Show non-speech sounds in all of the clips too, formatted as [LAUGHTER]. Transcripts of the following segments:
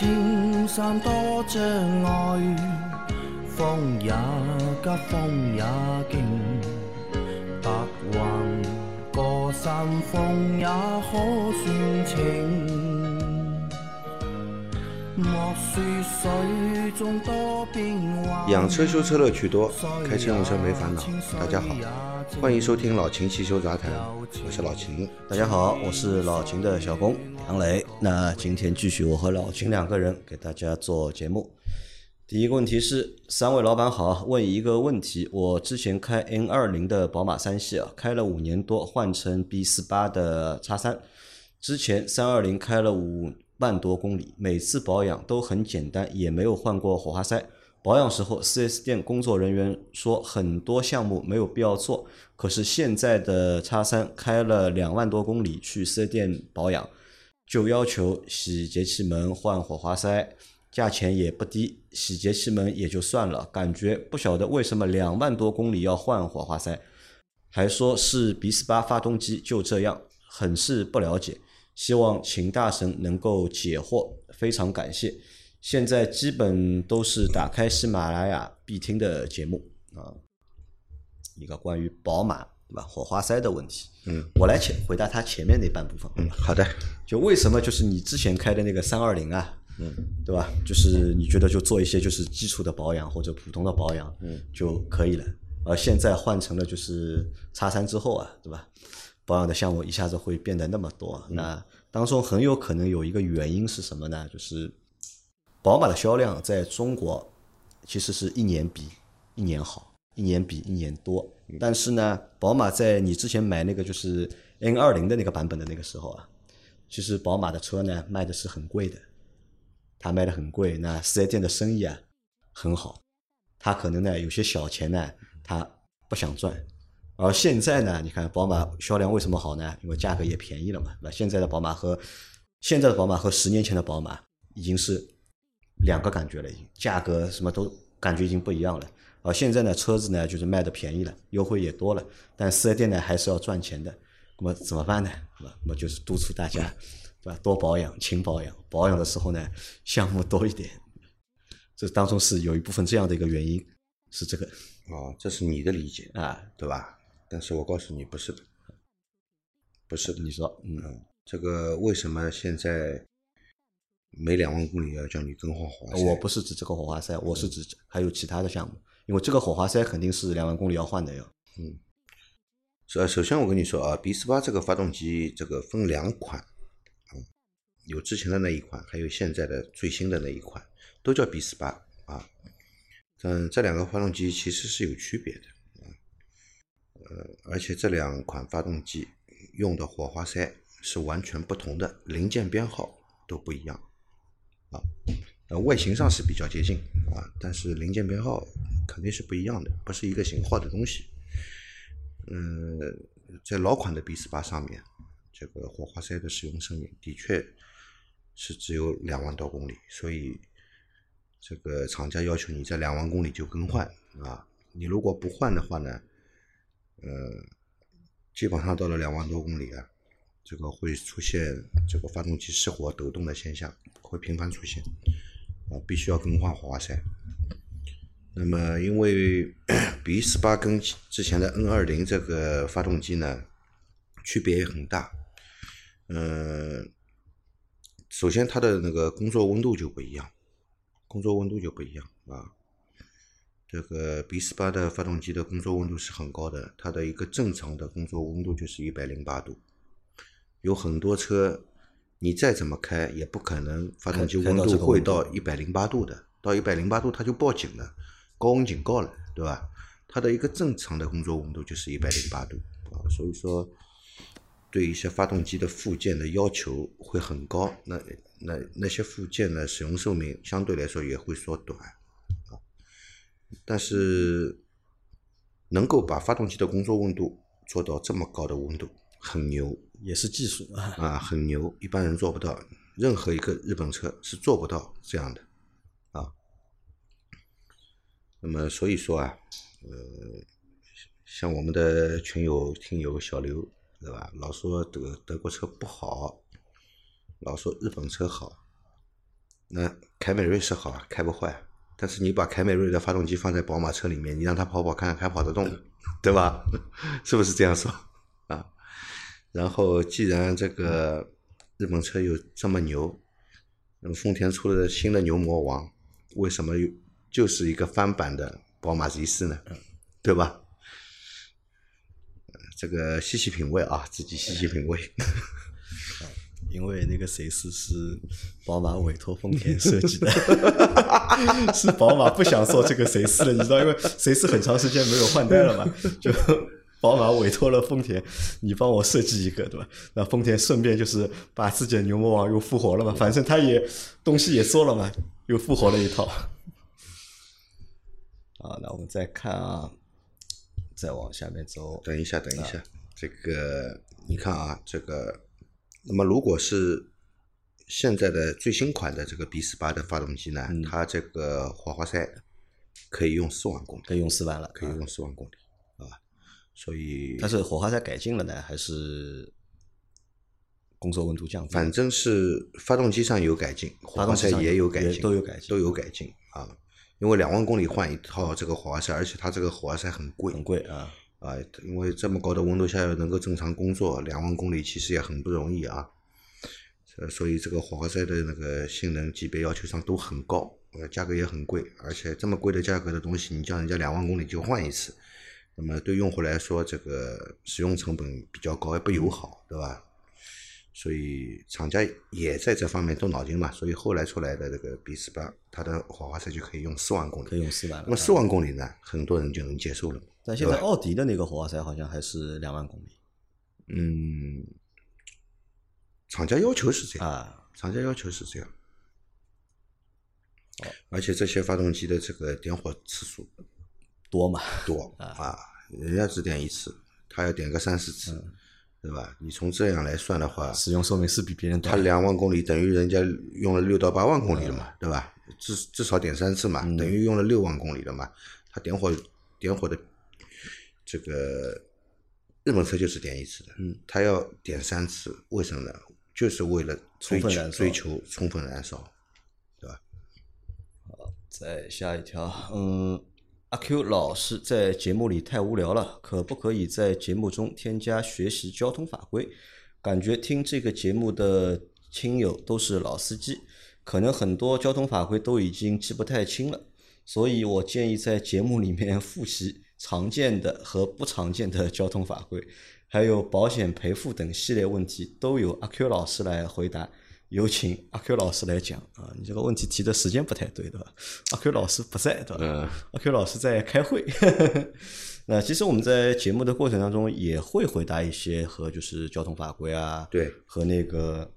青山多障碍，风也急，风也劲，白云过山峰也可算情。莫说水中多变幻，养车修车乐趣多，开车用车没烦恼。大家好，欢迎收听老秦汽修杂谈，我是老秦。大家好，我是老秦的小工杨磊。那今天继续我和老秦两个人给大家做节目。第一个问题是，三位老板好，问一个问题：我之前开 N 二零的宝马三系啊，开了五年多，换成 B 四八的叉三，之前三二零开了五万多公里，每次保养都很简单，也没有换过火花塞。保养时候，4S 店工作人员说很多项目没有必要做。可是现在的叉三开了两万多公里去四 S 店保养，就要求洗节气门、换火花塞，价钱也不低。洗节气门也就算了，感觉不晓得为什么两万多公里要换火花塞，还说是 B 四八发动机就这样，很是不了解。希望秦大神能够解惑，非常感谢。现在基本都是打开喜马拉雅必听的节目啊，一个关于宝马对吧火花塞的问题。嗯，我来前回答他前面那半部分。嗯，好的。就为什么就是你之前开的那个三二零啊，嗯，对吧？就是你觉得就做一些就是基础的保养或者普通的保养，嗯，就可以了。而现在换成了就是叉三之后啊，对吧？保养的项目一下子会变得那么多，那当中很有可能有一个原因是什么呢？就是宝马的销量在中国其实是一年比一年好，一年比一年多。但是呢，宝马在你之前买那个就是 N 二零的那个版本的那个时候啊，其实宝马的车呢卖的是很贵的，它卖的很贵，那四 S 店的生意啊很好，它可能呢有些小钱呢它不想赚。而现在呢，你看宝马销量为什么好呢？因为价格也便宜了嘛，对吧？现在的宝马和现在的宝马和十年前的宝马已经是两个感觉了，已经价格什么都感觉已经不一样了。而现在呢，车子呢就是卖的便宜了，优惠也多了，但四 S 店呢还是要赚钱的。那么怎么办呢？对吧？那么就是督促大家，对吧？多保养，勤保养，保养的时候呢项目多一点。这当中是有一部分这样的一个原因，是这个哦，这是你的理解，啊。对吧？但是我告诉你，不是的，不是的。你说，嗯，嗯，这个为什么现在每两万公里要叫你更换火花塞？我不是指这个火花塞，我是指还有其他的项目，因为这个火花塞肯定是两万公里要换的哟。嗯首首先我跟你说啊，B 四八这个发动机这个分两款，嗯，有之前的那一款，还有现在的最新的那一款，都叫 B 四八啊。嗯，这两个发动机其实是有区别的，呃，而且这两款发动机用的火花塞是完全不同的，零件编号都不一样啊。呃，外形上是比较接近啊，但是零件编号肯定是不一样的，不是一个型号的东西。嗯，在老款的 B 四八上面，这个火花塞的使用寿命的确是只有两万多公里，所以这个厂家要求你在两万公里就更换啊。你如果不换的话呢，呃，基本上到了两万多公里啊，这个会出现这个发动机失火抖动的现象，会频繁出现啊，必须要更换火花塞。那么，因为 [CLEARS THROAT] B 四八跟之前的 N 二零这个发动机呢，区别也很大。嗯，首先它的那个工作温度就不一样，工作温度就不一样啊。这个 B 四八的发动机的工作温度是很高的，它的一个正常的工作温度就是一百零八度。有很多车，你再怎么开也不可能发动机温度会到一百零八度的，到一百零八度它就报警了，高温警告了，对吧？它的一个正常的工作温度就是一百零八度啊，所以说对一些发动机的附件的要求会很高，那那那些附件呢，使用寿命相对来说也会缩短啊。但是能够把发动机的工作温度做到这么高的温度，很牛也是技术啊。啊，很牛，一般人做不到，任何一个日本车是做不到这样的啊。那么所以说啊，呃，像我们的群友听友小刘，对吧？老说德德国车不好，老说日本车好那凯美瑞是好，开不坏，但是你把凯美瑞的发动机放在宝马车里面，你让它跑跑看看，还跑得动，对吧？[LAUGHS] 是不是这样说？然后既然这个日本车有这么牛，那么丰田出了新的牛魔王，为什么又就是一个翻版的宝马 Z 四呢？对吧？这个细细品味啊，自己细细品味。[LAUGHS] 因为那个 C 四是宝马委托丰田设计的，[LAUGHS] 是宝马不想做这个 C 四了，你知道，因为 C 四很长时间没有换代了嘛，就宝马委托了丰田，你帮我设计一个，对吧？那丰田顺便就是把自己的牛魔王又复活了嘛，反正他也东西也做了嘛，又复活了一套。[LAUGHS] 啊，那我们再看啊，再往下面走，等一下，等一下，这个你看啊，这个，那么如果是现在的最新款的这个 B 四八的发动机呢，嗯。它这个火花塞可以用四万公里，可以用四万了，可以用四万公里，啊，所以它是火花塞改进了呢，还是工作温度降低？反正是发动机上有改进，火花塞也也有改进，都有改进都有改进啊。因为两万公里换一套这个火花塞，而且它这个火花塞很贵，很贵啊。啊，因为这么高的温度下要能够正常工作，两万公里其实也很不容易啊。呃，所以这个火花塞的那个性能级别要求上都很高，呃，价格也很贵，而且这么贵的价格的东西，你叫人家两万公里就换一次，那么对用户来说，这个使用成本比较高，也不友好，对吧？所以厂家也在这方面动脑筋嘛，所以后来出来的这个 B 四八，它的火花塞就可以用四万公里，可以用四万那么四万公里呢，很多人就能接受了。但现在奥迪的那个火花塞好像还是两万公里嗯，厂家要求是这样，啊，厂家要求是这样，而且这些发动机的这个点火次数多嘛？多 [LAUGHS] 啊，人家只点一次，他要点个三四次，对吧？你从这样来算的话，使用寿命是比别人他短。两万公里等于人家用了六到八万公里了嘛，对吧？至至少点三次嘛，等于用了六万公里了嘛。他点火点火的这个日本车就是点一次的，嗯，他要点三次，为什么呢？就是为了追求充分追求充分燃烧，对吧？好再下一条，嗯，阿 Q 老师在节目里太无聊了，可不可以在节目中添加学习交通法规？感觉听这个节目的亲友都是老司机，可能很多交通法规都已经记不太清了，所以我建议在节目里面复习 [LAUGHS] 常见的和不常见的交通法规，还有保险赔付等系列问题都由阿 Q 老师来回答。有请阿 Q 老师来讲啊，你这个问题提的时间不太对，对吧？阿 Q 老师不在，对吧？嗯阿 Q 老师在开会。[LAUGHS] 那其实我们在节目的过程当中也会回答一些和就是交通法规啊，对，和那个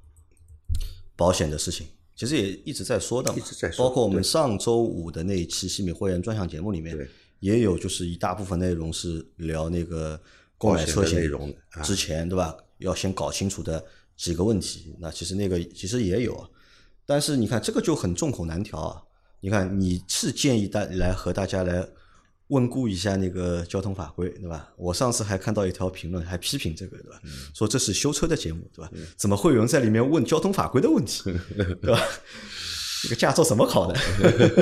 保险的事情，其实也一直在说的嘛，一直在说包括我们上周五的那一期西米会员专项节目里面，也有就是一大部分内容是聊那个购买车保险的险内容的啊之前，对吧？要先搞清楚的几个问题。那其实那个其实也有，但是你看这个就很众口难调啊。你看你是建议大来和大家来问顾一下那个交通法规，对吧？我上次还看到一条评论，还批评这个，对吧？说这是修车的节目，对吧？怎么会有人在里面问交通法规的问题，对吧？[LAUGHS] 这个驾照怎么考的？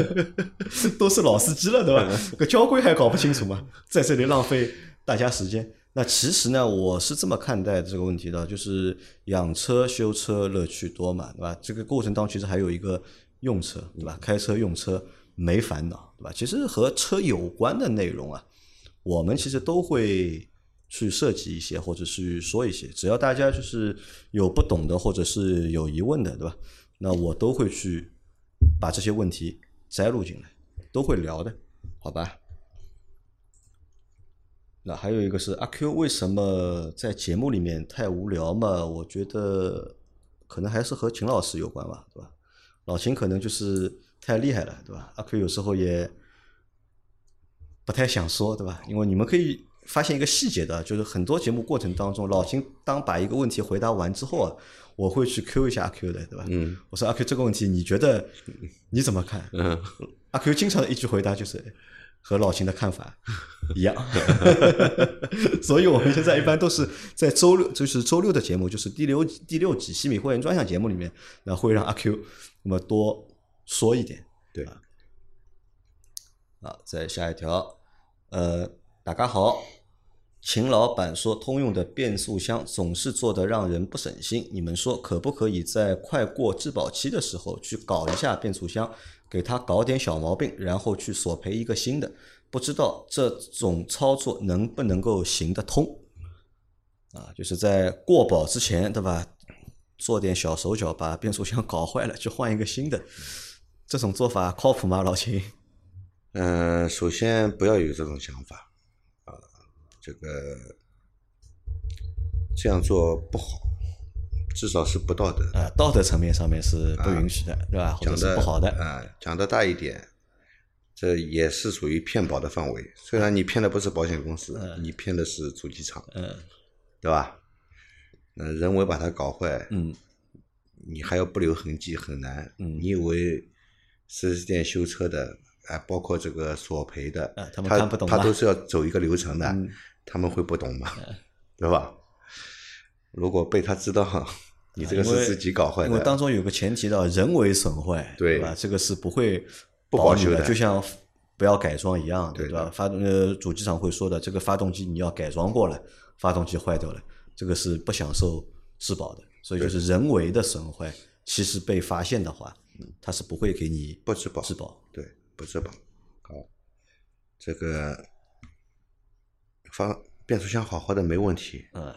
[LAUGHS] 都是老司机了，对吧？个交规还搞不清楚吗？在这里浪费大家时间。那其实呢，我是这么看待这个问题的，就是养车修车乐趣多嘛，对吧？这个过程当中其实还有一个用车，对吧？开车用车没烦恼，对吧？其实和车有关的内容啊，我们其实都会去设计一些，或者是说一些，只要大家就是有不懂的，或者是有疑问的，对吧？那我都会去把这些问题摘录进来，都会聊的，好吧？那还有一个是阿 Q 为什么在节目里面太无聊嘛？我觉得可能还是和秦老师有关吧，对吧？老秦可能就是太厉害了，对吧？阿 Q 有时候也不太想说，对吧？因为你们可以发现一个细节的，就是很多节目过程当中，老秦当把一个问题回答完之后啊，我会去 Q 一下阿 Q 的，对吧？嗯我说阿 Q 这个问题你觉得你怎么看？嗯，阿 Q 经常的一句回答就是和老秦的看法一样，[LAUGHS] 所以我们现在一般都是在周六，就是周六的节目，就是第六第六集西米会员专项节目里面，那会让阿 Q 那么多说一点。对，啊，再下一条，呃，大家好，秦老板说通用的变速箱总是做的让人不省心，你们说可不可以在快过质保期的时候去搞一下变速箱，给他搞点小毛病，然后去索赔一个新的？不知道这种操作能不能够行得通？啊，就是在过保之前，对吧？做点小手脚，把变速箱搞坏了，就换一个新的，这种做法靠谱吗，老秦？嗯，首先不要有这种想法，啊，这个这样做不好，至少是不道德。啊，道德层面上面是不允许的，对吧？或者讲的是不好的。啊，讲的大一点，这也是属于骗保的范围。虽然你骗的不是保险公司，你骗的是主机厂，嗯对吧？那人为把它搞坏，嗯你还要不留痕迹，很难。嗯你以为四 S 店修车的，哎、包括这个索赔的，啊他们他看不懂吧他都是要走一个流程的，嗯他们会不懂吗？对吧？如果被他知道 [LAUGHS] 你这个是自己搞坏的因为当，中有个前提的，人为损坏，对吧？这个是不会不保修的就像不要改装一样，对吧？发动呃，主机厂会说的，这个发动机你要改装过了，发动机坏掉了，这个是不享受质保的。所以就是人为的损坏，其实被发现的话，它是不会给你不质保质保。对，不质保。好，这个发变速箱好好的没问题，嗯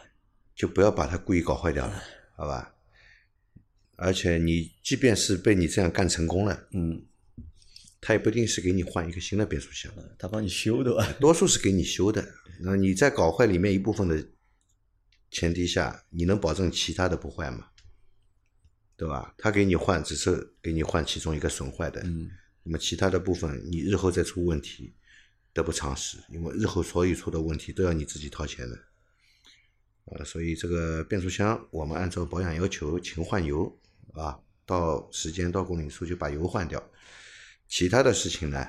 就不要把它故意搞坏掉了，好吧？而且你即便是被你这样干成功了，嗯，他也不一定是给你换一个新的变速箱，他帮你修的吧？多数是给你修的。那你在搞坏里面一部分的前提下，你能保证其他的不坏吗？对吧？他给你换，只是给你换其中一个损坏的，嗯那么其他的部分你日后再出问题得不偿失，因为日后所有出的问题都要你自己掏钱的。呃，所以这个变速箱我们按照保养要求勤换油啊，到时间到公里数就把油换掉，其他的事情呢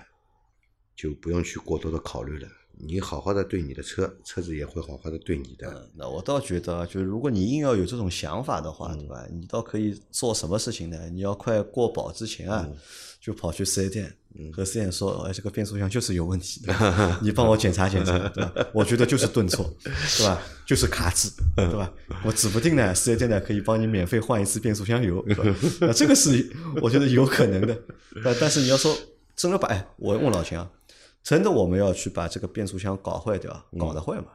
就不用去过多的考虑了。你好好的对你的车，车子也会好好的对你的。嗯，那我倒觉得啊，就是如果你硬要有这种想法的话，嗯对吧？你倒可以做什么事情呢？你要快过保之前啊，嗯就跑去四 S 店，和四 S 店说，哎，这个变速箱就是有问题，[LAUGHS] 对吧你帮我检查检查，对吧？我觉得就是顿挫，对吧？就是卡滞，对吧？我指不定呢，四 S 店呢可以帮你免费换一次变速箱油，对吧？那这个是 [LAUGHS] 我觉得有可能的，但但是你要说真的把，哎，我问老秦啊，真的我们要去把这个变速箱搞坏掉，搞得坏吗？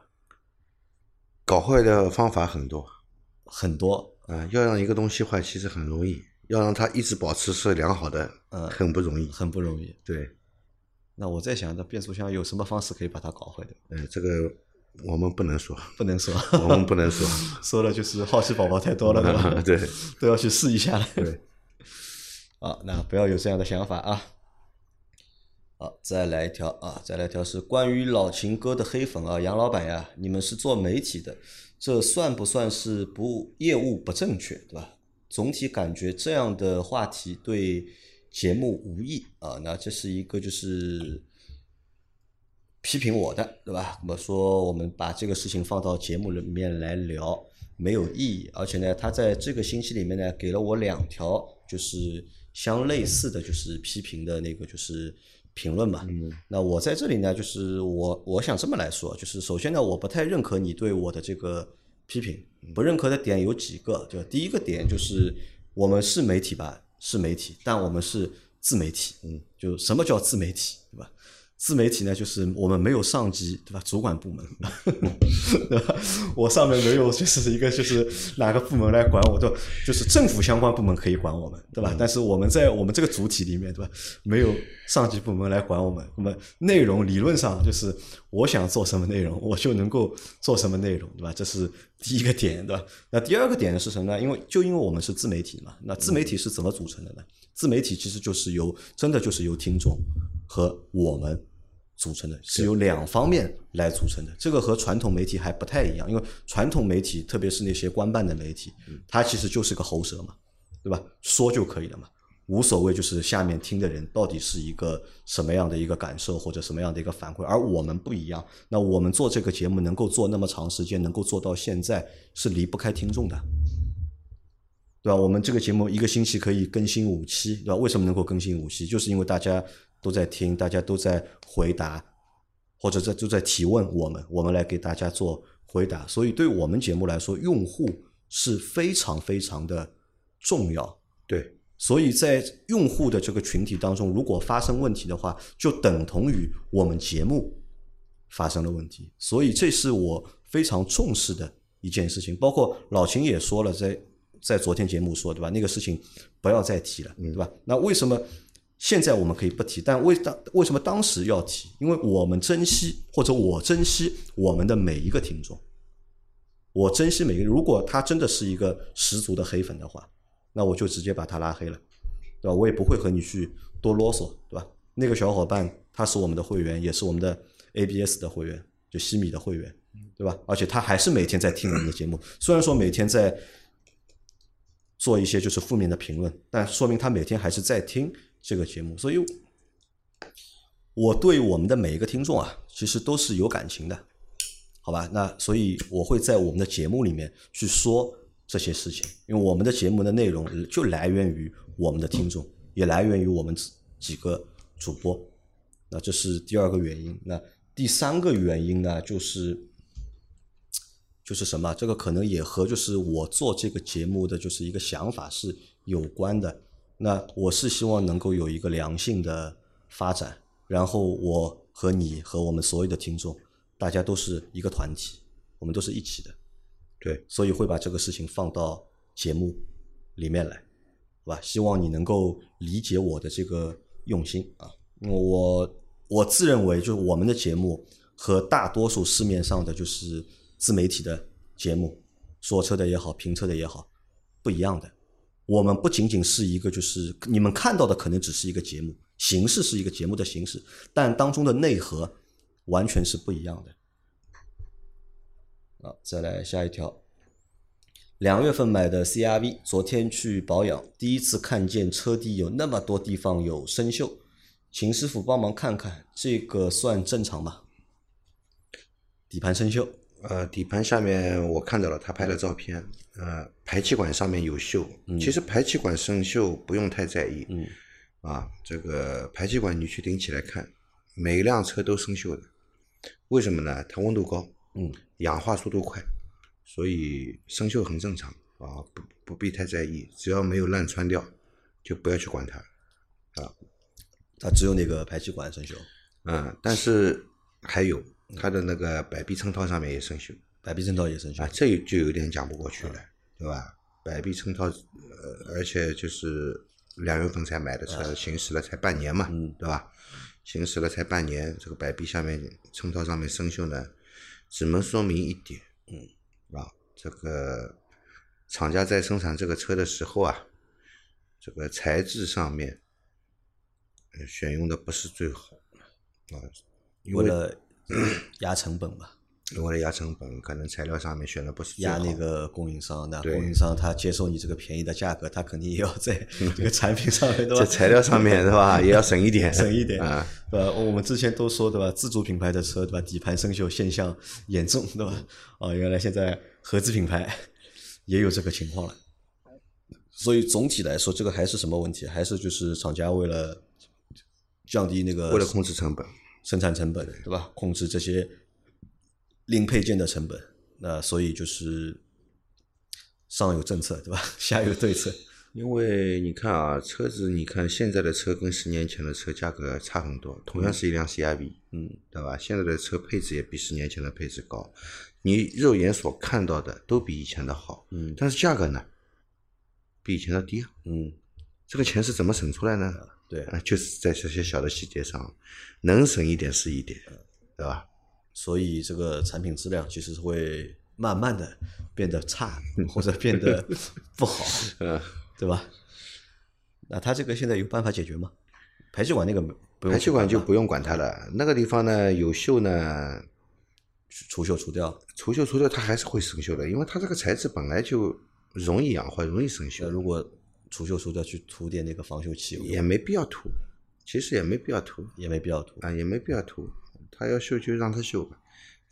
搞坏的方法很多很多，啊、要让一个东西坏其实很容易，要让它一直保持是良好的，嗯很不容易。很不容易。对，那我在想，这变速箱有什么方式可以把它搞坏的？呃，这个我们不能说，不能说，[LAUGHS] 我们不能说。[LAUGHS] 说了就是好奇宝宝太多了，对吧？对，都要去试一下了。对，[LAUGHS] 啊，那不要有这样的想法啊。好，再来一条啊，再来一条是关于老秦哥的黑粉啊，杨老板呀，你们是做媒体的，这算不算是不业务不正确，对吧？总体感觉这样的话题对节目无益啊。那这是一个就是批评我的，对吧？那么说我们把这个事情放到节目里面来聊没有意义，而且呢，他在这个星期里面呢给了我两条就是相类似的就是批评的那个就是评论嘛。嗯那我在这里呢，就是我我想这么来说，就是首先呢，我不太认可你对我的这个批评，不认可的点有几个，就第一个点就是我们是媒体吧，是媒体，但我们是自媒体，嗯，就什么叫自媒体，对吧？自媒体呢，就是我们没有上级，对吧？主管部门，[LAUGHS] 对吧？我上面没有就是一个就是哪个部门来管我，对吧？就是政府相关部门可以管我们，对吧？但是我们在我们这个主体里面，对吧？没有上级部门来管我们，那么内容理论上就是我想做什么内容，我就能够做什么内容，对吧？这是第一个点，对吧？那第二个点是什么呢？因为就因为我们是自媒体嘛，那自媒体是怎么组成的呢？自媒体其实就是由真的就是由听众和我们组成的，是由两方面来组成的。这个和传统媒体还不太一样，因为传统媒体，特别是那些官办的媒体，它其实就是个喉舌嘛，对吧？说就可以了嘛，无所谓，就是下面听的人到底是一个什么样的一个感受或者什么样的一个反馈。而我们不一样，那我们做这个节目能够做那么长时间，能够做到现在，是离不开听众的。对吧？我们这个节目一个星期可以更新五期，对吧？为什么能够更新五期？就是因为大家都在听，大家都在回答，或者在都在提问我们，我们来给大家做回答。所以对我们节目来说，用户是非常非常的重要。对，所以在用户的这个群体当中，如果发生问题的话，就等同于我们节目发生了问题。所以这是我非常重视的一件事情。包括老秦也说了，在在昨天节目说，对吧？那个事情不要再提了，对吧？那为什么现在我们可以不提？但为当为什么当时要提？因为我们珍惜，或者我珍惜我们的每一个听众。我珍惜每一个，如果他真的是一个十足的黑粉的话，那我就直接把他拉黑了，对吧？我也不会和你去多啰嗦，对吧？那个小伙伴他是我们的会员，也是我们的 ABS 的会员，就西米的会员，对吧？而且他还是每天在听我们的节目，虽然说每天在做一些就是负面的评论，但说明他每天还是在听这个节目，所以我对我们的每一个听众啊，其实都是有感情的。好吧，那所以我会在我们的节目里面去说这些事情，因为我们的节目的内容就来源于我们的听众，也来源于我们几个主播。那这是第二个原因。那第三个原因呢，就是就是什么？这个可能也和就是我做这个节目的就是一个想法是有关的。那我是希望能够有一个良性的发展，然后我和你和我们所有的听众。大家都是一个团体，我们都是一起的，对，所以会把这个事情放到节目里面来，好吧？希望你能够理解我的这个用心啊！我我自认为，就是我们的节目和大多数市面上的就是自媒体的节目，说车的也好，评车的也好，不一样的。我们不仅仅是一个，就是你们看到的可能只是一个节目形式，是一个节目的形式，但当中的内核。完全是不一样的。好，再来下一条。两月份买的 CRV，昨天去保养，第一次看见车底有那么多地方有生锈，请师傅帮忙看看，这个算正常吗？底盘生锈？呃，底盘下面我看到了他拍的照片，呃，排气管上面有锈。其实排气管生锈不用太在意。嗯。啊，这个排气管你去顶起来看，每一辆车都生锈的。为什么呢？它温度高，嗯，氧化速度快，所以生锈很正常啊，不不必太在意，只要没有烂穿掉，就不要去管它，啊，它只有那个排气管生锈，嗯，但是还有它的那个摆臂衬套上面也生锈，摆臂衬套也生锈。啊，这就有点讲不过去了，对吧？摆臂衬套，呃，而且就是两月份才买的车，行驶了才半年嘛，对吧？行驶了才半年，这个摆臂下面衬套上面生锈呢，只能说明一点，嗯，啊，这个厂家在生产这个车的时候啊，这个材质上面选用的不是最好，啊，为了压成本吧。为了压成本，可能材料上面选的不是压那个供应商，那供应商他接受你这个便宜的价格，他肯定也要在 [LAUGHS] 这个产品上面，对吧？在材料上面，对吧？也要省一点，省一点啊。呃，我们之前都说，对吧？自主品牌的车，对吧？底盘生锈现象严重，对吧？啊，原来现在合资品牌 [LAUGHS] 也有这个情况了。所以总体来说，这个还是什么问题？还是就是厂家为了降低那个，为了控制成本，生产成本，对吧？控制这些。零配件的成本，那所以就是上有政策，对吧？[LAUGHS] 下有对策。因为你看啊，车子，你看现在的车跟十年前的车价格差很多，同样是一辆 CRV，嗯，对吧？现在的车配置也比十年前的配置高，你肉眼所看到的都比以前的好，嗯，但是价格呢，比以前的低，嗯，这个钱是怎么省出来呢？对，啊，就是在这些小的细节上，能省一点是一点，对吧？所以这个产品质量其实是会慢慢的变得差，或者变得 [LAUGHS] 不好，嗯，对吧？那他这个现在有办法解决吗？排气管那个排气管就不用管它了，那个地方呢有锈呢，除锈除掉，除锈除掉它还是会生锈的，因为它这个材质本来就容易氧化，容易生锈。如果除锈除掉去涂点那个防锈漆，也没必要涂，其实也没必要涂，也没必要涂啊，也没必要涂。他要修就让他修吧，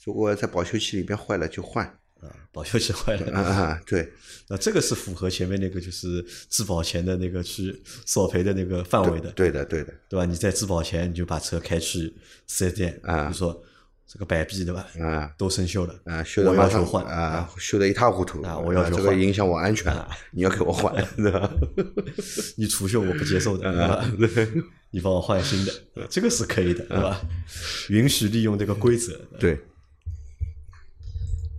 如果在保修期里边坏了就换，啊，保修期坏了啊啊，对那这个是符合前面那个就是质保前的那个去索赔的那个范围的，对的对的，对吧？你在质保前你就把车开去四 S 店，啊你说这个摆臂对吧？啊都生锈了，啊，修的我马上换啊，修的一塌糊涂啊我要这个影响我安全啊，你要给我换，[LAUGHS] 对吧？你除锈我不接受的，对吧？你帮我换新的，[LAUGHS] 这个是可以的，对吧？允许利用这个规则，对，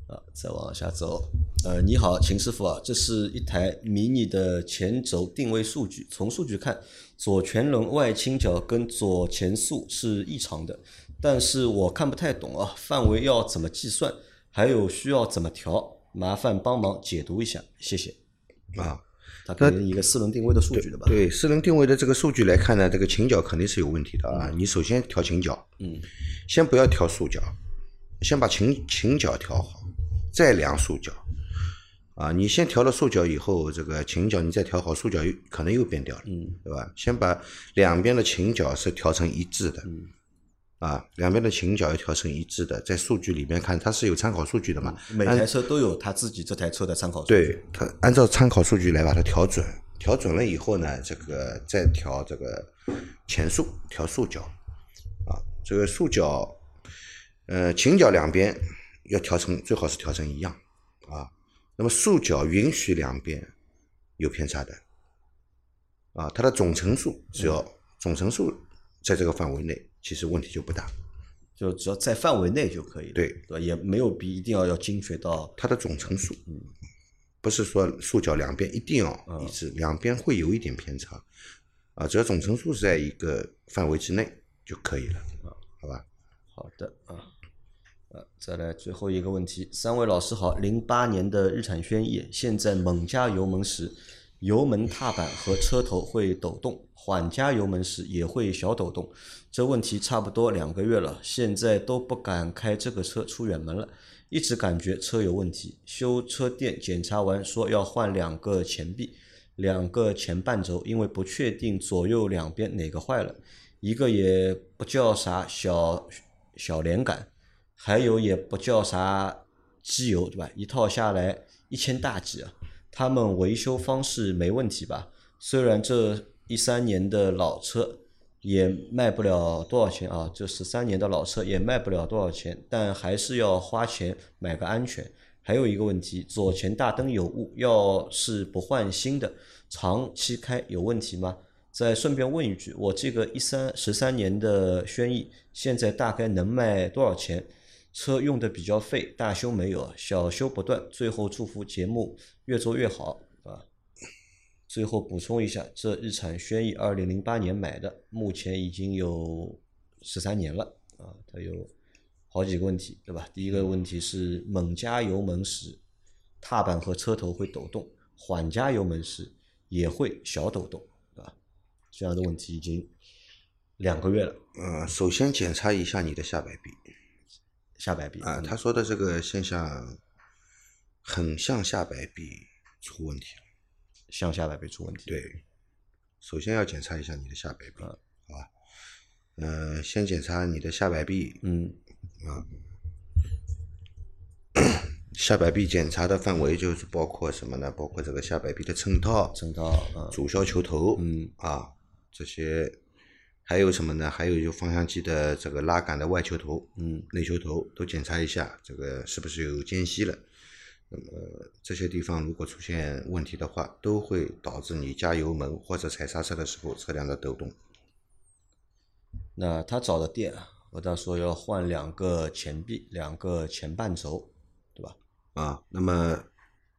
啊，再往下走。呃，你好，秦师傅啊，这是一台迷你的前轴定位数据。从数据看，左前轮外倾角跟左前速是异常的，但是我看不太懂啊，范围要怎么计算，还有需要怎么调？麻烦帮忙解读一下，谢谢。啊，它一个四轮定位的数据的吧？对四轮定位的这个数据来看呢，这个倾角肯定是有问题的啊。你首先调倾角，嗯，先不要调竖角，先把倾倾角调好，再量竖角。啊，你先调了竖角以后，这个倾角你再调好，竖角又可能又变掉了，嗯，对吧？先把两边的倾角是调成一致的，嗯，啊，两边的倾角要调成一致的，在数据里面看它是有参考数据的嘛，每台车都有它自己这台车的参考数据。对，它按照参考数据来把它调准，调准了以后呢，这个再调这个前束，调束角，啊，这个束角，呃，倾角两边要调成最好是调成一样，啊，那么束角允许两边有偏差的，啊，它的总乘数只要总乘数在这个范围内，其实问题就不大，就只要在范围内就可以了，对对吧？也没有必一定要要精确到它的总成数，嗯不是说竖角两边一定要一致，两边会有一点偏差，啊，只要总成数是在一个范围之内就可以了，好吧？好的啊，呃，再来最后一个问题，三位老师好，零八年的日产轩逸，现在猛加油门时，油门踏板和车头会抖动，缓加油门时也会小抖动，这问题差不多两个月了，现在都不敢开这个车出远门了，一直感觉车有问题，修车店检查完说要换两个前臂。两个前半轴，因为不确定左右两边哪个坏了，一个也不叫啥小小连杆，还有也不叫啥机油，对吧？一套下来一千大几啊！他们维修方式没问题吧？虽然这一三年的老车也卖不了多少钱啊，这十三年的老车也卖不了多少钱，但还是要花钱买个安全。还有一个问题，左前大灯有雾，要是不换新的，长期开有问题吗？再顺便问一句，我这个一三十三年的轩逸，现在大概能卖多少钱？车用的比较废，大修没有，小修不断。最后祝福节目越做越好，最后补充一下，这日产轩逸二零零八年买的，目前已经有十三年了啊，它有好几个问题，对吧？第一个问题是猛加油门时，踏板和车头会抖动；缓加油门时也会小抖动，对吧？这样的问题已经两个月了，呃，首先检查一下你的下摆臂下摆臂啊，他说的这个现象很像下摆臂出问题了。向下摆臂出问题。对，首先要检查一下你的下摆臂，啊好吧？呃，先检查你的下摆臂，嗯，啊下摆臂检查的范围就是包括什么呢？包括这个下摆臂的衬套、衬套啊，主销球头，嗯啊，这些还有什么呢？还有就方向机的这个拉杆的外球头、嗯内球头都检查一下，这个是不是有间隙了？那么这些地方如果出现问题的话，都会导致你加油门或者踩刹车的时候车辆的抖动。那他找的店啊，和他说要换两个前臂，两个前半轴，对吧？啊，那么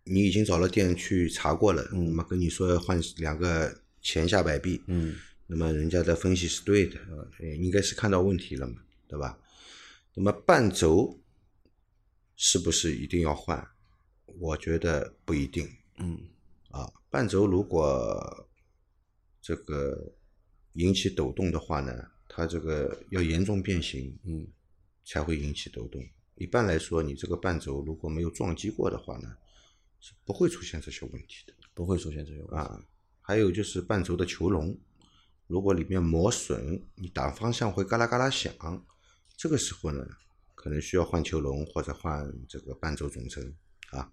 你已经找了店去查过了，那么跟你说要换两个前下摆臂，嗯那么人家的分析是对的，呃应该是看到问题了嘛，对吧？那么半轴是不是一定要换？我觉得不一定嗯啊。半轴如果这个引起抖动的话呢，它这个要严重变形嗯才会引起抖动。一般来说，你这个半轴如果没有撞击过的话呢，是不会出现这些问题的。不会出现这些问题。啊，还有就是半轴的球笼，如果里面磨损，你打方向会嘎啦嘎啦响，这个时候呢，可能需要换球笼或者换这个半轴总成啊。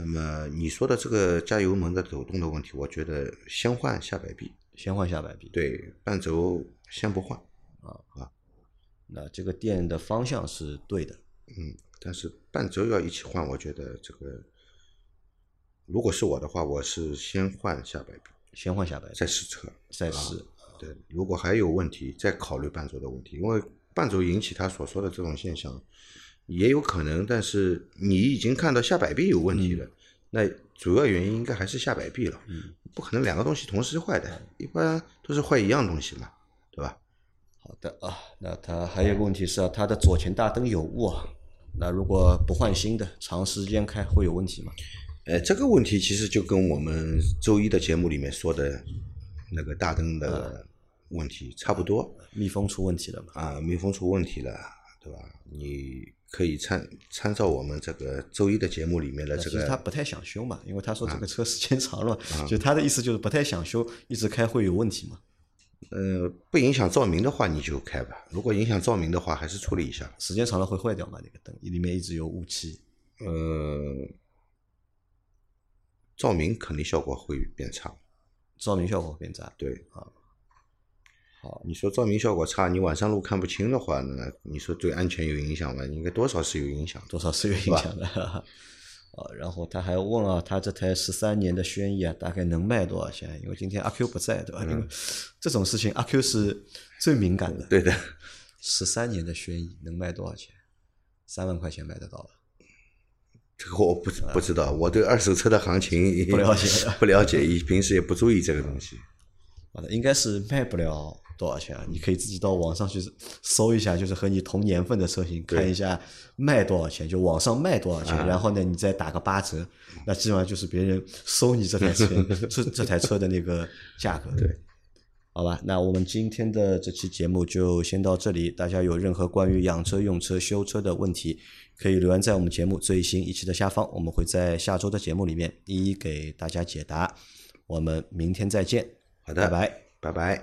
那么你说的这个加油门的抖动的问题，我觉得先换下摆臂，先换下摆臂。对，半轴先不换啊啊。那这个电的方向是对的，嗯，但是半轴要一起换，我觉得这个，如果是我的话，我是先换下摆臂，先换下摆臂，再试车。再试。对，如果还有问题，再考虑半轴的问题，因为半轴引起他所说的这种现象，也有可能。但是你已经看到下摆臂有问题了，那主要原因应该还是下摆臂了，嗯，不可能两个东西同时坏的，一般都是坏一样东西嘛，对吧？好的啊，那它还有个问题是啊，它的左前大灯有雾啊，那如果不换新的，长时间开会有问题吗？呃，这个问题其实就跟我们周一的节目里面说的那个大灯的问题差不多密封出问题了嘛？啊，密封出问题了，对吧？你可以参参照我们这个周一的节目里面的这其实他，不太想修嘛，因为他说这个车时间长了嘛，就他的意思就是不太想修，一直开会有问题嘛。呃，不影响照明的话你就开吧，如果影响照明的话，还是处理一下。时间长了会坏掉嘛？那个灯里面一直有雾气，呃，照明肯定效果会变差。照明效果变差。对啊，好，你说照明效果差，你晚上路看不清的话呢？你说对安全有影响吗？应该多少是有影响。多少是有影响的。[LAUGHS] 啊，然后他还问啊，他这台十三年的轩逸啊，大概能卖多少钱？因为今天阿 Q 不在，对吧？因为 [LAUGHS] 这种事情阿 Q 是最敏感的。对的，十三年的轩逸能卖多少钱？三万块钱买得到吧？这个我不不知道，我对二手车的行情 [LAUGHS] 不了解不了解，平时也不注意这个东西。好的，应该是卖不了多少钱啊？你可以自己到网上去搜一下，就是和你同年份的车型，看一下卖多少钱，就网上卖多少钱，然后呢，你再打个八折，那基本上就是别人收你这台车 [LAUGHS] 这这台车的那个价格。对，好吧，那我们今天的这期节目就先到这里。大家有任何关于养车、用车、修车的问题，可以留言在我们节目最新一期的下方，我们会在下周的节目里面一一给大家解答。我们明天再见，好的，拜拜。拜拜。